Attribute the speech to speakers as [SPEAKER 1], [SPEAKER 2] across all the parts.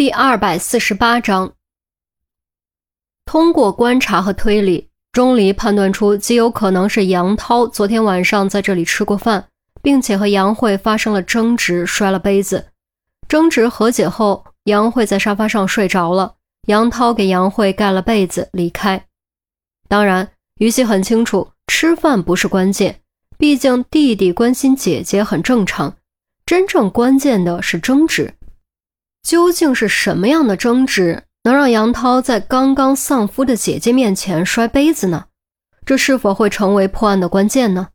[SPEAKER 1] 第二百四十八章，通过观察和推理，钟离判断出极有可能是杨涛昨天晚上在这里吃过饭，并且和杨慧发生了争执，摔了杯子。争执和解后，杨慧在沙发上睡着了，杨涛给杨慧盖了被子离开。当然，于西很清楚，吃饭不是关键，毕竟弟弟关心姐姐很正常。真正关键的是争执。究竟是什么样的争执能让杨涛在刚刚丧夫的姐姐面前摔杯子呢？这是否会成为破案的关键呢？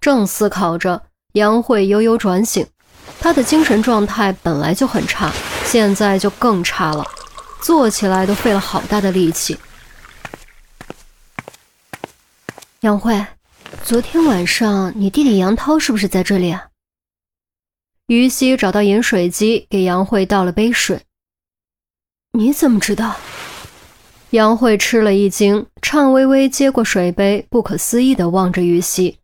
[SPEAKER 1] 正思考着，杨慧悠悠转醒，她的精神状态本来就很差，现在就更差了，坐起来都费了好大的力气。杨慧，昨天晚上你弟弟杨涛是不是在这里啊？于西找到饮水机，给杨慧倒了杯水。你怎么知道？杨慧吃了一惊，颤巍巍接过水杯，不可思议地望着于西。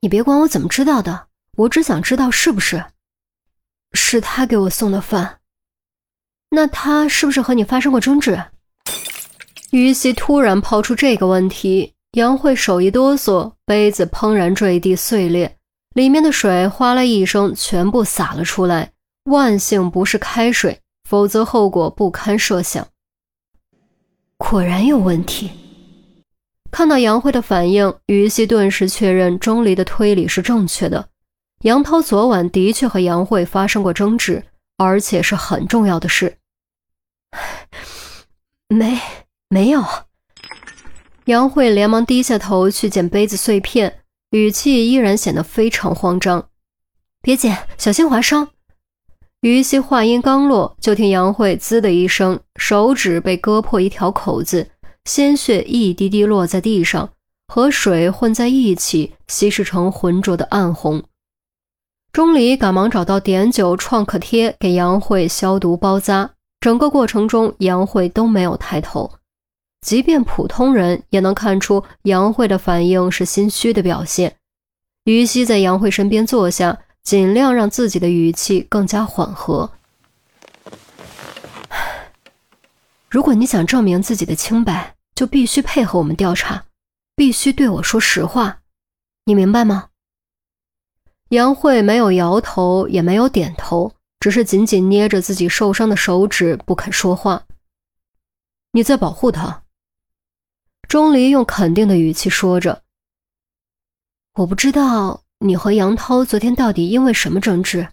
[SPEAKER 1] 你别管我怎么知道的，我只想知道是不是，是他给我送的饭。那他是不是和你发生过争执？于西突然抛出这个问题，杨慧手一哆嗦，杯子砰然坠地碎裂。里面的水哗啦一声全部洒了出来，万幸不是开水，否则后果不堪设想。果然有问题。看到杨慧的反应，于西顿时确认钟离的推理是正确的。杨涛昨晚的确和杨慧发生过争执，而且是很重要的事。没，没有。杨慧连忙低下头去捡杯子碎片。语气依然显得非常慌张，别捡，小心划伤。于西话音刚落，就听杨慧“滋”的一声，手指被割破一条口子，鲜血一滴滴落在地上，和水混在一起，稀释成浑浊的暗红。钟离赶忙找到碘酒创可贴，给杨慧消毒包扎。整个过程中，杨慧都没有抬头。即便普通人也能看出杨慧的反应是心虚的表现。于西在杨慧身边坐下，尽量让自己的语气更加缓和。如果你想证明自己的清白，就必须配合我们调查，必须对我说实话，你明白吗？杨慧没有摇头，也没有点头，只是紧紧捏着自己受伤的手指，不肯说话。你在保护他。钟离用肯定的语气说着：“我不知道你和杨涛昨天到底因为什么争执，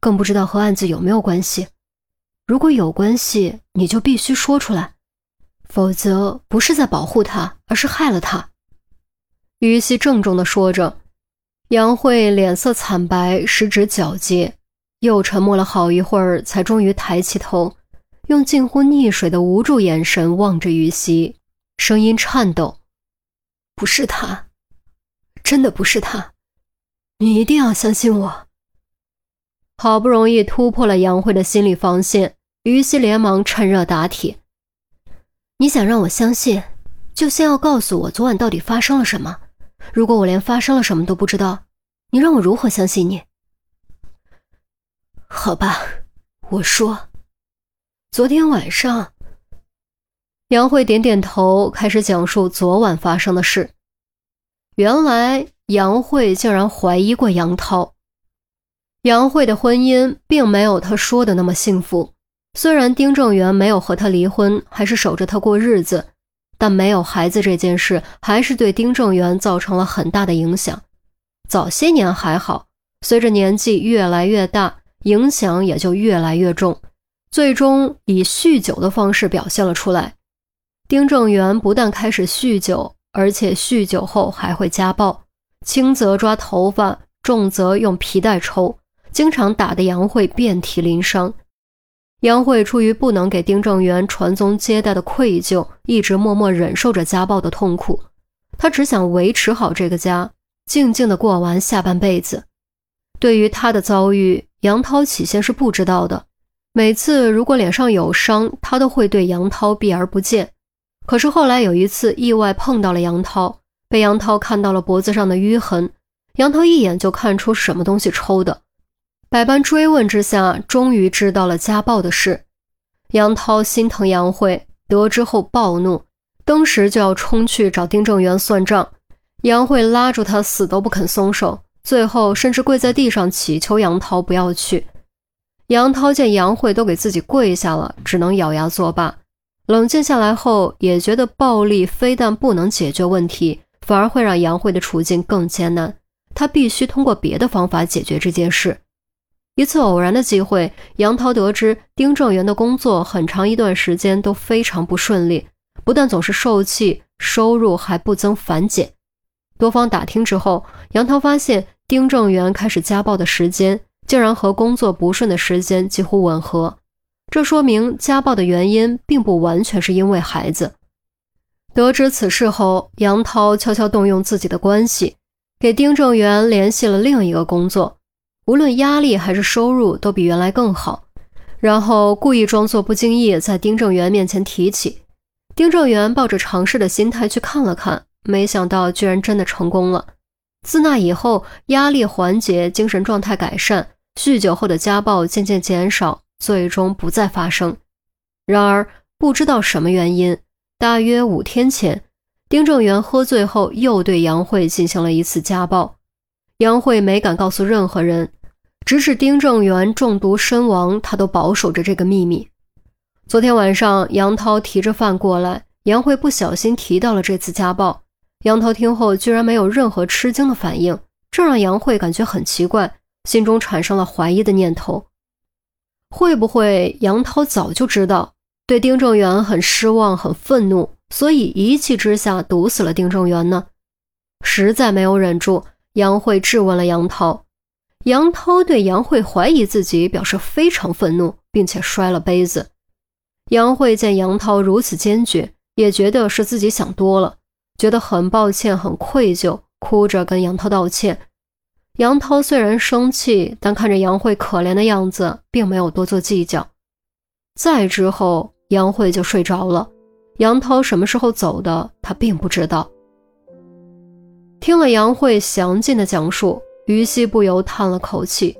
[SPEAKER 1] 更不知道和案子有没有关系。如果有关系，你就必须说出来，否则不是在保护他，而是害了他。”于西郑重地说着。杨慧脸色惨白，十指皎洁，又沉默了好一会儿，才终于抬起头，用近乎溺水的无助眼神望着于西。声音颤抖，不是他，真的不是他，你一定要相信我。好不容易突破了杨慧的心理防线，于西连忙趁热打铁：“你想让我相信，就先要告诉我昨晚到底发生了什么。如果我连发生了什么都不知道，你让我如何相信你？”好吧，我说，昨天晚上。杨慧点点头，开始讲述昨晚发生的事。原来杨慧竟然怀疑过杨涛。杨慧的婚姻并没有她说的那么幸福。虽然丁正元没有和她离婚，还是守着她过日子，但没有孩子这件事还是对丁正元造成了很大的影响。早些年还好，随着年纪越来越大，影响也就越来越重，最终以酗酒的方式表现了出来。丁正元不但开始酗酒，而且酗酒后还会家暴，轻则抓头发，重则用皮带抽，经常打得杨慧遍体鳞伤。杨慧出于不能给丁正元传宗接代的愧疚，一直默默忍受着家暴的痛苦。她只想维持好这个家，静静地过完下半辈子。对于她的遭遇，杨涛起先是不知道的。每次如果脸上有伤，他都会对杨涛避而不见。可是后来有一次意外碰到了杨涛，被杨涛看到了脖子上的淤痕。杨涛一眼就看出什么东西抽的，百般追问之下，终于知道了家暴的事。杨涛心疼杨慧，得知后暴怒，当时就要冲去找丁正元算账。杨慧拉住他，死都不肯松手，最后甚至跪在地上祈求杨涛不要去。杨涛见杨慧都给自己跪下了，只能咬牙作罢。冷静下来后，也觉得暴力非但不能解决问题，反而会让杨慧的处境更艰难。他必须通过别的方法解决这件事。一次偶然的机会，杨涛得知丁正元的工作很长一段时间都非常不顺利，不但总是受气，收入还不增反减。多方打听之后，杨涛发现丁正元开始家暴的时间竟然和工作不顺的时间几乎吻合，这说明家暴的原因并不完全是因为孩子。得知此事后，杨涛悄悄动用自己的关系，给丁正元联系了另一个工作。无论压力还是收入都比原来更好，然后故意装作不经意在丁正元面前提起。丁正元抱着尝试的心态去看了看，没想到居然真的成功了。自那以后，压力缓解，精神状态改善，酗酒后的家暴渐渐减少，最终不再发生。然而，不知道什么原因，大约五天前，丁正元喝醉后又对杨慧进行了一次家暴。杨慧没敢告诉任何人。直至丁正元中毒身亡，他都保守着这个秘密。昨天晚上，杨涛提着饭过来，杨慧不小心提到了这次家暴。杨涛听后居然没有任何吃惊的反应，这让杨慧感觉很奇怪，心中产生了怀疑的念头：会不会杨涛早就知道对丁正元很失望、很愤怒，所以一气之下毒死了丁正元呢？实在没有忍住，杨慧质问了杨涛。杨涛对杨慧怀疑自己表示非常愤怒，并且摔了杯子。杨慧见杨涛如此坚决，也觉得是自己想多了，觉得很抱歉、很愧疚，哭着跟杨涛道歉。杨涛虽然生气，但看着杨慧可怜的样子，并没有多做计较。再之后，杨慧就睡着了。杨涛什么时候走的，他并不知道。听了杨慧详尽的讲述。于西不由叹了口气。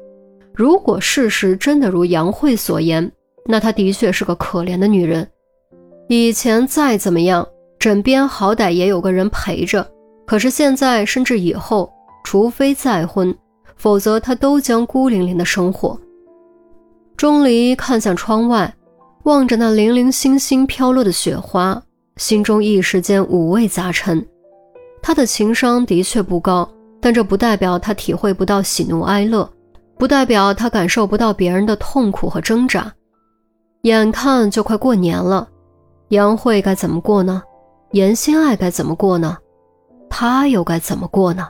[SPEAKER 1] 如果事实真的如杨慧所言，那她的确是个可怜的女人。以前再怎么样，枕边好歹也有个人陪着。可是现在，甚至以后，除非再婚，否则她都将孤零零的生活。钟离看向窗外，望着那零零星星飘落的雪花，心中一时间五味杂陈。他的情商的确不高。但这不代表他体会不到喜怒哀乐，不代表他感受不到别人的痛苦和挣扎。眼看就快过年了，杨慧该怎么过呢？严心爱该怎么过呢？他又该怎么过呢？